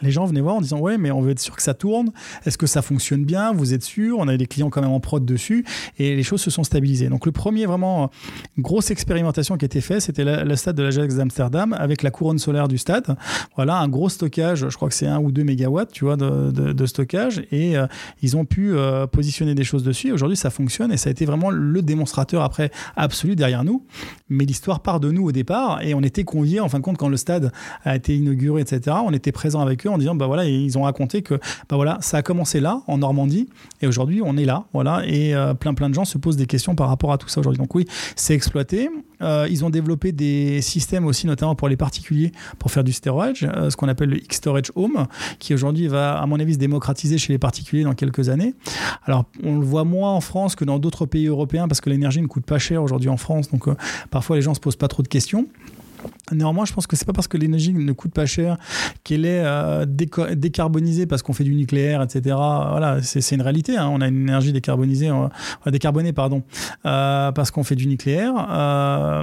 les gens venaient voir en disant ouais mais on veut être sûr que ça tourne. Est-ce que ça fonctionne bien? Vous êtes sûr? On avait des clients quand même en prod dessus. Et les choses se sont stabilisées. Donc le premier vraiment grosse expérimentation qui a été faite c'était le stade de l'Ajax d'Amsterdam avec la couronne solaire du stade. Voilà un gros stockage je crois que c'est 1 ou 2 mégawatts tu vois de, stockage. Et euh, ils ont pu euh, positionner des choses dessus. Aujourd'hui ça fonctionne et ça a été vraiment le démonstrateur après absolu derrière nous. Mais l'histoire part de nous au départ et on était conviés en fin de compte quand le stade a été inauguré etc on était présent avec en disant bah voilà, ils ont raconté que bah voilà, ça a commencé là, en Normandie, et aujourd'hui on est là, voilà, et euh, plein plein de gens se posent des questions par rapport à tout ça aujourd'hui. Donc oui, c'est exploité. Euh, ils ont développé des systèmes aussi, notamment pour les particuliers, pour faire du storage, euh, ce qu'on appelle le X-Storage Home, qui aujourd'hui va, à mon avis, se démocratiser chez les particuliers dans quelques années. Alors, on le voit moins en France que dans d'autres pays européens parce que l'énergie ne coûte pas cher aujourd'hui en France, donc parfois les gens se posent pas trop de questions. Néanmoins, je pense que c'est pas parce que l'énergie ne coûte pas cher qu'elle est euh, décarbonisée parce qu'on fait du nucléaire, etc. Voilà, c'est une réalité. Hein. On a une énergie décarbonisée, euh, décarbonée, pardon, euh, parce qu'on fait du nucléaire.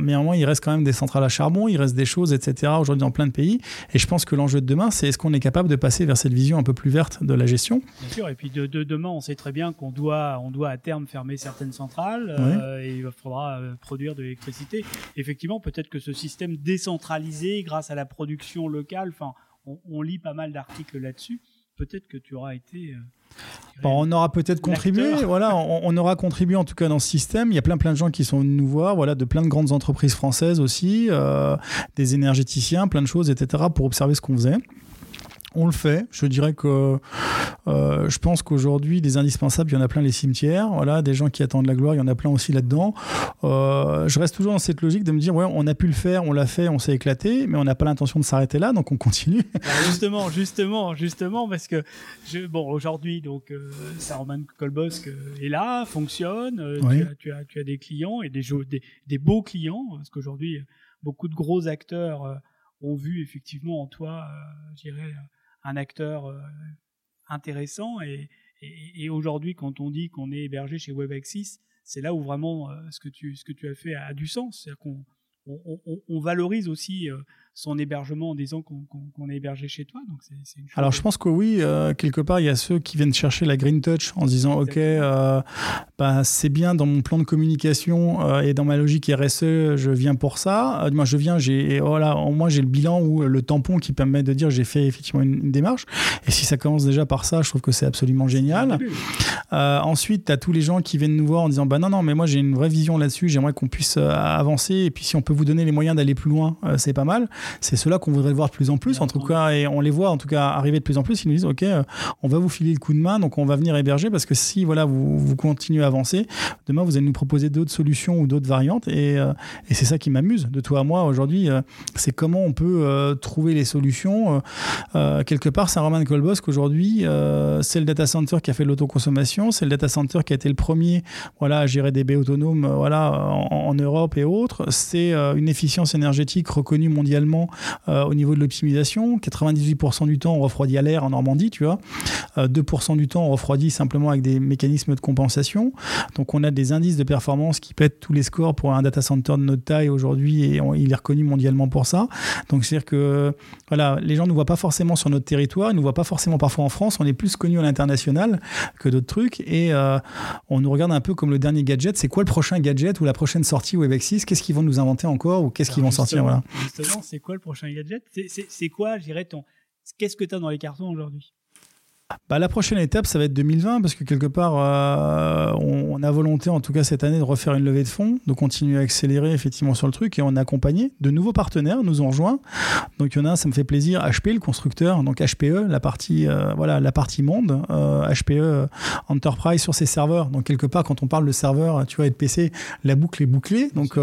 mais néanmoins, il reste quand même des centrales à charbon, il reste des choses, etc. Aujourd'hui, dans plein de pays. Et je pense que l'enjeu de demain, c'est est-ce qu'on est capable de passer vers cette vision un peu plus verte de la gestion? Bien sûr. Et puis de, demain, on sait très bien qu'on doit, on doit à terme fermer certaines centrales et il faudra produire de l'électricité. Effectivement, peut-être que ce système décentralisé grâce à la production locale. Enfin, on, lit pas mal d'articles là-dessus. Peut-être que tu auras été euh, on aura peut-être contribué, voilà, on, aura contribué en tout cas dans ce système. Il y a plein plein de gens qui sont venus nous voir, voilà, de plein de grandes entreprises françaises aussi, euh, des énergéticiens, plein de choses, etc., pour observer ce qu'on faisait. On le fait. Je dirais que euh, je pense qu'aujourd'hui, des indispensables, il y en a plein les cimetières. Voilà, des gens qui attendent la gloire, il y en a plein aussi là-dedans. Euh, je reste toujours dans cette logique de me dire, ouais, on a pu le faire, on l'a fait, on s'est éclaté, mais on n'a pas l'intention de s'arrêter là, donc on continue. *laughs* justement, justement, justement, parce que je, bon, aujourd'hui, donc euh, Saruman Colbosque est là, fonctionne. Tu, as, tu, as, des clients et des, des, des beaux clients, parce qu'aujourd'hui, beaucoup de gros acteurs ont vu effectivement en toi, je dirais un acteur euh, intéressant. Et, aujourd'hui, quand on dit qu'on est hébergé chez WebAxis, c'est là où vraiment euh, ce, que tu, ce que tu as fait a, du sens. C'est-à-dire qu'on on, valorise aussi euh, son hébergement en disant qu'on est hébergé chez toi. Donc une Alors je pense que oui, euh, quelque part, il y a ceux qui viennent chercher la Green Touch en se disant, OK, euh, bah, c'est bien dans mon plan de communication et dans ma logique RSE, je viens pour ça. moi, je viens, j'ai, voilà, moi, j'ai le bilan ou le tampon qui permet de dire j'ai fait effectivement une, démarche. Et si ça commence déjà par ça, je trouve que c'est absolument génial. ensuite, tu as tous les gens qui viennent nous voir en disant, bah non, non, mais moi, j'ai une vraie vision là-dessus, j'aimerais qu'on puisse avancer. Et puis si on peut vous donner les moyens d'aller plus loin, euh, c'est pas mal. C'est cela qu'on voudrait voir de plus en plus, en tout cas, et on les voit en tout cas arriver de plus en plus. Ils nous disent, ok, euh, on va vous filer le coup de main, donc on va venir héberger parce que si voilà vous, vous continuez à avancer, demain vous allez nous proposer d'autres solutions ou d'autres variantes, et, euh, et c'est ça qui m'amuse de toi à moi aujourd'hui, c'est comment on peut trouver les solutions. quelque part, Saint-Romain Colbosque aujourd'hui, c'est le data center qui a fait l'autoconsommation, c'est le data center qui a été le premier, voilà, à gérer des baies autonomes, voilà, en, en Europe et autres. C'est euh, une efficience énergétique reconnue mondialement euh, au niveau de l'optimisation. 98% du temps, on refroidit à l'air en Normandie, tu vois. 2% euh, du temps, on refroidit simplement avec des mécanismes de compensation. Donc, on a des indices de performance qui pètent tous les scores pour un data center de notre taille aujourd'hui et il est reconnu mondialement pour ça. Donc, c'est-à-dire que voilà, les gens ne nous voient pas forcément sur notre territoire, ils ne nous voient pas forcément parfois en France. On est plus connu à l'international que d'autres trucs et on nous regarde un peu comme le dernier gadget. C'est quoi le prochain gadget ou la prochaine sortie WebEx6 Qu'est-ce qu'ils vont nous inventer encore ou qu'est-ce qu'ils vont sortir. Justement, c'est quoi le prochain gadget? C'est quoi, je dirais, ton. Qu'est-ce que tu as dans les cartons aujourd'hui? Bah, la prochaine étape, ça va être 2020, parce que quelque part, euh, on, a volonté, en tout cas cette année, de refaire une levée de fonds, de continuer à accélérer effectivement sur le truc, et on a accompagné de nouveaux partenaires, nous ont rejoints. Donc il y en a ça me fait plaisir, HP, le constructeur, donc HPE, la partie, euh, voilà, la partie monde, HPE euh, Enterprise sur ses serveurs. Donc quelque part, quand on parle de serveurs, tu vois, et de PC, la boucle est bouclée. Donc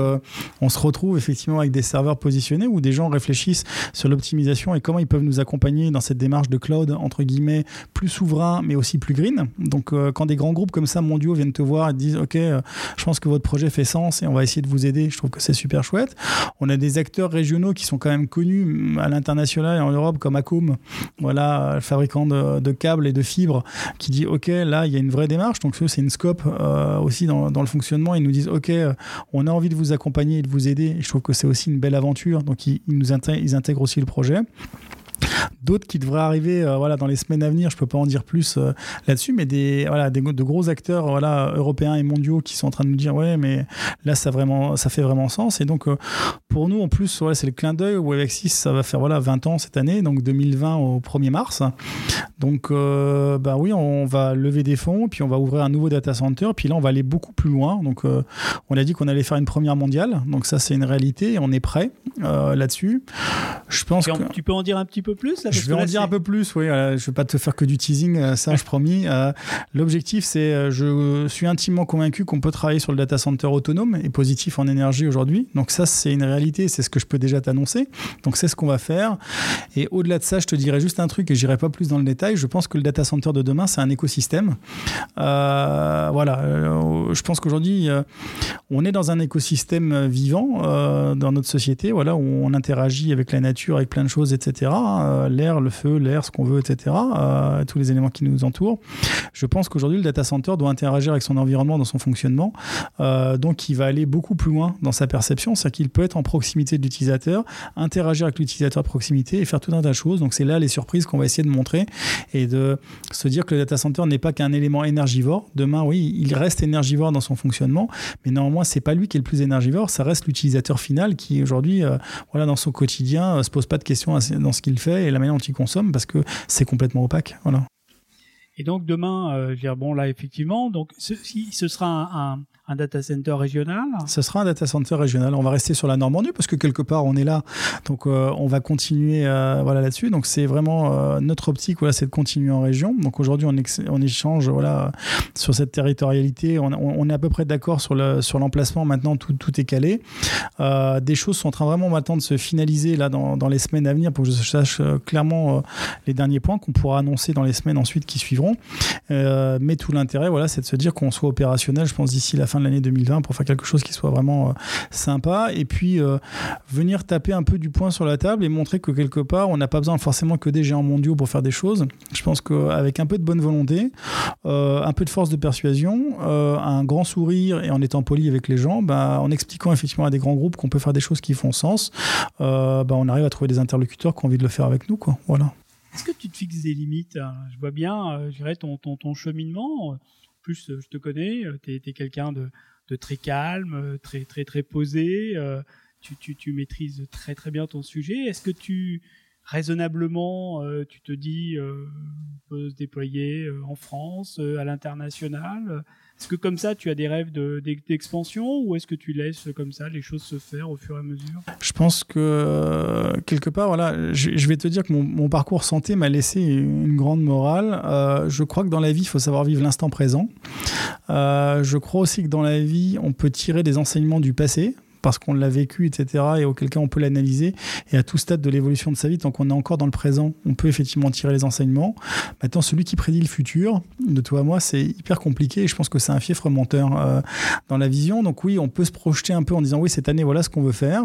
on se retrouve effectivement avec des serveurs positionnés où des gens réfléchissent sur l'optimisation et comment ils peuvent nous accompagner dans cette démarche de cloud, entre guillemets, plus souverain, mais aussi plus green. Donc, euh, quand des grands groupes comme ça, mondiaux, viennent te voir et te disent Ok, euh, je pense que votre projet fait sens et on va essayer de vous aider, je trouve que c'est super chouette. On a des acteurs régionaux qui sont quand même connus mm, à l'international et en Europe, comme Acom, voilà, le fabricant de, câbles et de fibres, qui dit Ok, là, il y a une vraie démarche. Donc, c'est une scope euh, aussi dans, le fonctionnement. Ils nous disent Ok, on a envie de vous accompagner et de vous aider. Et je trouve que c'est aussi une belle aventure. Donc, ils, nous ils intègrent aussi le projet. D'autres qui devraient arriver euh, voilà, dans les semaines à venir, je ne peux pas en dire plus euh, là-dessus, mais des, voilà, des, de gros acteurs voilà, européens et mondiaux qui sont en train de nous dire Ouais, mais là, ça, vraiment, ça fait vraiment sens. Et donc, euh, pour nous, en plus, c'est le clin d'œil. WebEx6, ça va faire voilà, 20 ans cette année, donc 2020 au 1er mars. Donc, bah oui, on va lever des fonds, puis on va ouvrir un nouveau data center, puis là, on va aller beaucoup plus loin. Donc, on a dit qu'on allait faire une première mondiale, donc ça, c'est une réalité, et on est prêt là-dessus. Je pense que... Tu peux en dire un petit peu plus Je vais en dire un peu plus, oui. je ne vais pas te faire que du teasing, euh, ça, je promis. Euh, l'objectif, c'est, euh, je suis intimement convaincu qu'on peut travailler sur le data center autonome et positif en énergie aujourd'hui. Donc ça, c'est une réalité, c'est ce que je peux déjà t'annoncer. Donc c'est ce qu'on va faire. Et au-delà de ça, je te dirais juste un truc et j'irai pas plus dans le détail. Je pense que le data center de demain, c'est un écosystème. voilà. je pense qu'aujourd'hui, on est dans un écosystème vivant dans notre société, voilà, où on interagit avec la nature, avec plein de choses, etc. Euh, l'air, le feu, l'air, ce qu'on veut, etc. Euh, tous les éléments qui nous entourent. Je pense qu'aujourd'hui, le data center doit interagir avec son environnement dans son fonctionnement. Euh, donc, il va aller beaucoup plus loin dans sa perception. C'est-à-dire qu'il peut être en proximité de l'utilisateur, interagir avec l'utilisateur de proximité et faire tout un tas de choses. Donc, c'est là les surprises qu'on va essayer de montrer et de se dire que le data center n'est pas qu'un élément énergivore. Demain, oui, il reste énergivore dans son fonctionnement, mais néanmoins, c'est pas lui qui est le plus énergivore. Ça reste l'utilisateur final qui, aujourd'hui, voilà, dans son quotidien, se pose pas de questions dans ce qu'il fait et la manière dont il consomme parce que c'est complètement opaque. Voilà. Et donc demain, euh, je veux dire, bon là effectivement, donc ce, ce sera un, un data center régional Ce sera un data center régional. On va rester sur la Normandie parce que quelque part on est là, donc euh, on va continuer euh, voilà là-dessus. Donc c'est vraiment euh, notre optique, voilà, c'est de continuer en région. Donc aujourd'hui on, échange voilà sur cette territorialité. On, on est à peu près d'accord sur le sur l'emplacement. Maintenant tout, tout est calé. des choses sont en train vraiment maintenant de se finaliser là dans, dans les semaines à venir pour que je sache clairement les derniers points qu'on pourra annoncer dans les semaines ensuite qui suivront. mais tout l'intérêt voilà c'est de se dire qu'on soit opérationnel. Je pense d'ici la fin l'année 2020 pour faire quelque chose qui soit vraiment euh, sympa et puis euh, venir taper un peu du poing sur la table et montrer que quelque part on n'a pas besoin forcément que des géants mondiaux pour faire des choses. Je pense qu'avec un peu de bonne volonté, euh, un peu de force de persuasion, un grand sourire et en étant poli avec les gens, bah, en expliquant effectivement à des grands groupes qu'on peut faire des choses qui font sens, bah, on arrive à trouver des interlocuteurs qui ont envie de le faire avec nous. Voilà. Est-ce que tu te fixes des limites hein? Je vois bien, je dirais, ton cheminement plus euh, je te connais, euh, tu es, quelqu'un de, très calme, euh, très très très posé, tu, maîtrises très très bien ton sujet. Est-ce que tu raisonnablement, tu te dis, on peut se déployer en France, à l'international est-ce que comme ça, tu as des rêves d'expansion ou est-ce que tu laisses comme ça les choses se faire au fur et à mesure? Je pense que quelque part, voilà, je, vais te dire que mon, parcours santé m'a laissé une grande morale. Euh, je crois que dans la vie, il faut savoir vivre l'instant présent. Euh, je crois aussi que dans la vie, on peut tirer des enseignements du passé parce qu'on l'a vécu, etc., et auquel cas on peut l'analyser. Et à tout stade de l'évolution de sa vie, tant qu'on est encore dans le présent, on peut effectivement tirer les enseignements. Maintenant, celui qui prédit le futur, de toi à moi, c'est hyper compliqué, et je pense que c'est un fief menteur euh, dans la vision. Donc oui, on peut se projeter un peu en disant, oui, cette année, voilà ce qu'on veut faire.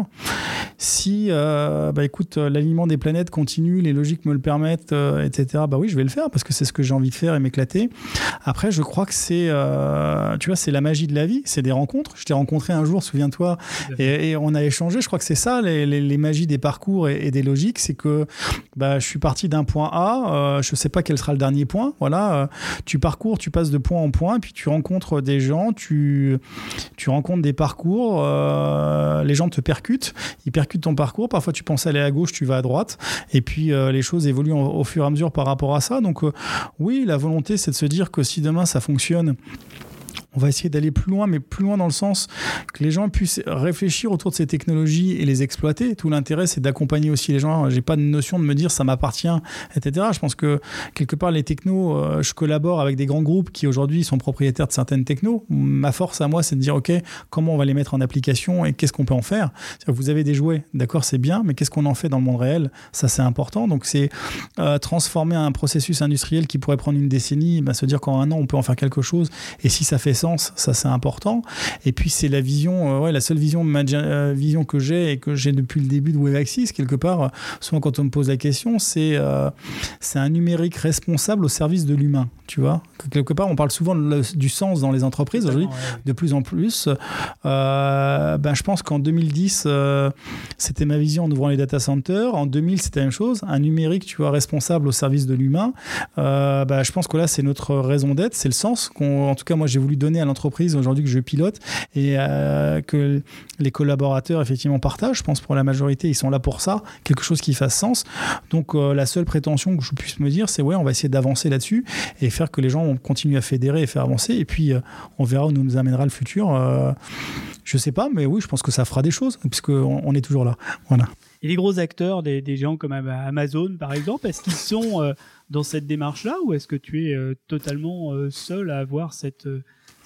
Si, euh, bah écoute, l'alignement des planètes continue, les logiques me le permettent, euh, etc., bah oui, je vais le faire, parce que c'est ce que j'ai envie de faire et m'éclater. Après, je crois que c'est, tu vois, c'est la magie de la vie, c'est des rencontres. Je t'ai rencontré un jour, souviens-toi, et, on a échangé. Je crois que c'est ça, les, magies des parcours et, des logiques. C'est que bah, je suis parti d'un point A. Euh, je ne sais pas quel sera le dernier point. Voilà, euh, tu parcours, tu passes de point en point, puis tu rencontres des gens, tu, tu rencontres des parcours. Euh, les gens te percutent. Ils percutent ton parcours. Parfois, tu penses aller à gauche, tu vas à droite. Et puis, les choses évoluent au fur et à mesure par rapport à ça. Donc, oui, la volonté, c'est de se dire que si demain ça fonctionne, on va essayer d'aller plus loin, mais plus loin dans le sens que les gens puissent réfléchir autour de ces technologies et les exploiter. Tout l'intérêt, c'est d'accompagner aussi les gens. J'ai pas de notion de me dire ça m'appartient, etc. Je pense que quelque part, les technos, euh, je collabore avec des grands groupes qui aujourd'hui sont propriétaires de certaines technos. Ma force à moi, c'est de dire, OK, comment on va les mettre en application et qu'est-ce qu'on peut en faire? Vous avez des jouets, d'accord, c'est bien, mais qu'est-ce qu'on en fait dans le monde réel? Ça, c'est important. Donc, c'est euh, transformer un processus industriel qui pourrait prendre une décennie, bah, se dire qu'en un an, on peut en faire quelque chose. Et si ça fait ça c'est important. Et puis c'est la vision, euh, ouais, la seule vision, euh, vision que j'ai et que j'ai depuis le début de WebAxis, quelque part, souvent quand on me pose la question, c'est euh, c'est un numérique responsable au service de l'humain, tu vois. Quelque part, on parle souvent du sens dans les entreprises aujourd'hui, de plus en plus. ben, je pense qu'en 2010, c'était ma vision en ouvrant les data centers. En 2000, c'était la même chose. Un numérique, tu vois, responsable au service de l'humain. ben, je pense que là, c'est notre raison d'être, c'est le sens en tout cas, moi, j'ai voulu donner à l'entreprise aujourd'hui que je pilote et euh, que les collaborateurs effectivement partagent. Je pense pour la majorité, ils sont là pour ça, quelque chose qui fasse sens. Donc euh, la seule prétention que je puisse me dire, c'est ouais, on va essayer d'avancer là-dessus et faire que les gens continuent à fédérer et faire avancer. Et puis euh, on verra où nous amènera le futur. je sais pas, mais oui, je pense que ça fera des choses puisqu'on on est toujours là. Voilà. Et les gros acteurs, des, des gens comme Amazon par exemple, est-ce qu'ils sont dans cette démarche-là ou est-ce que tu es totalement seul à avoir cette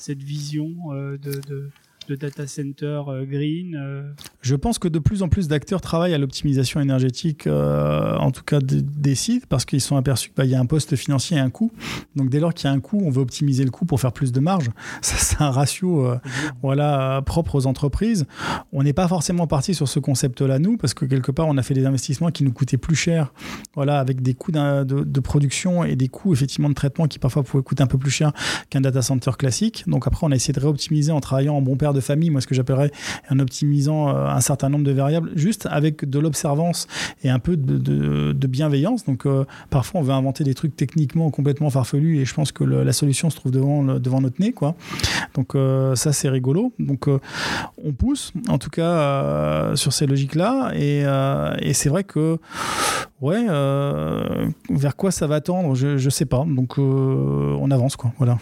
cette vision euh, de, de, de data center euh, green euh. Je pense que de plus en plus d'acteurs travaillent à l'optimisation énergétique, euh, en tout cas des sites, parce qu'ils sont aperçus qu'il bah, y a un poste financier et un coût. Donc dès lors qu'il y a un coût, on veut optimiser le coût pour faire plus de marge. *laughs* Ça, c'est un ratio voilà, propre aux entreprises. On n'est pas forcément parti sur ce concept-là, nous, parce que quelque part, on a fait des investissements qui nous coûtaient plus cher, voilà, avec des coûts de, de, production et des coûts effectivement de traitement qui parfois pouvaient coûter un peu plus cher qu'un data center classique. Donc après, on a essayé de réoptimiser en travaillant en bon père de famille, moi ce que j'appellerais en optimisant euh, un certain nombre de variables, juste avec de l'observance et un peu de, bienveillance. Donc parfois on veut inventer des trucs techniquement complètement farfelus et je pense que la solution se trouve devant, devant notre nez. Quoi. Donc ça c'est rigolo. Donc on pousse en tout cas sur ces logiques-là et, et c'est vrai que ouais, vers quoi ça va tendre, je, je sais pas. Donc on avance quoi. Voilà.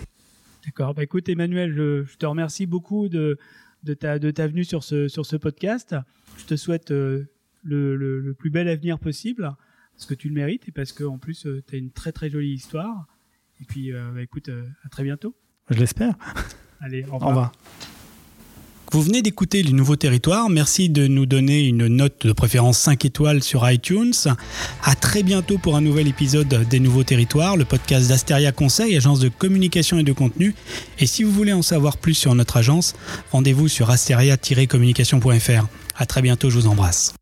D'accord. Bah, écoute, Emmanuel, je, te remercie beaucoup de, de, ta, de ta venue sur ce, sur ce podcast. Je te souhaite euh, le, le, plus bel avenir possible, parce que tu le mérites et parce qu'en plus, euh, tu as une très très jolie histoire. Et puis, euh, bah, écoute, à très bientôt. Je l'espère. Allez, au revoir. Au revoir. Vous venez d'écouter les nouveaux territoires. Merci de nous donner une note de préférence 5 étoiles sur iTunes. À très bientôt pour un nouvel épisode des nouveaux territoires, le podcast d'Asteria Conseil, agence de communication et de contenu. Et si vous voulez en savoir plus sur notre agence, rendez-vous sur asteria-communication.fr. À très bientôt, je vous embrasse.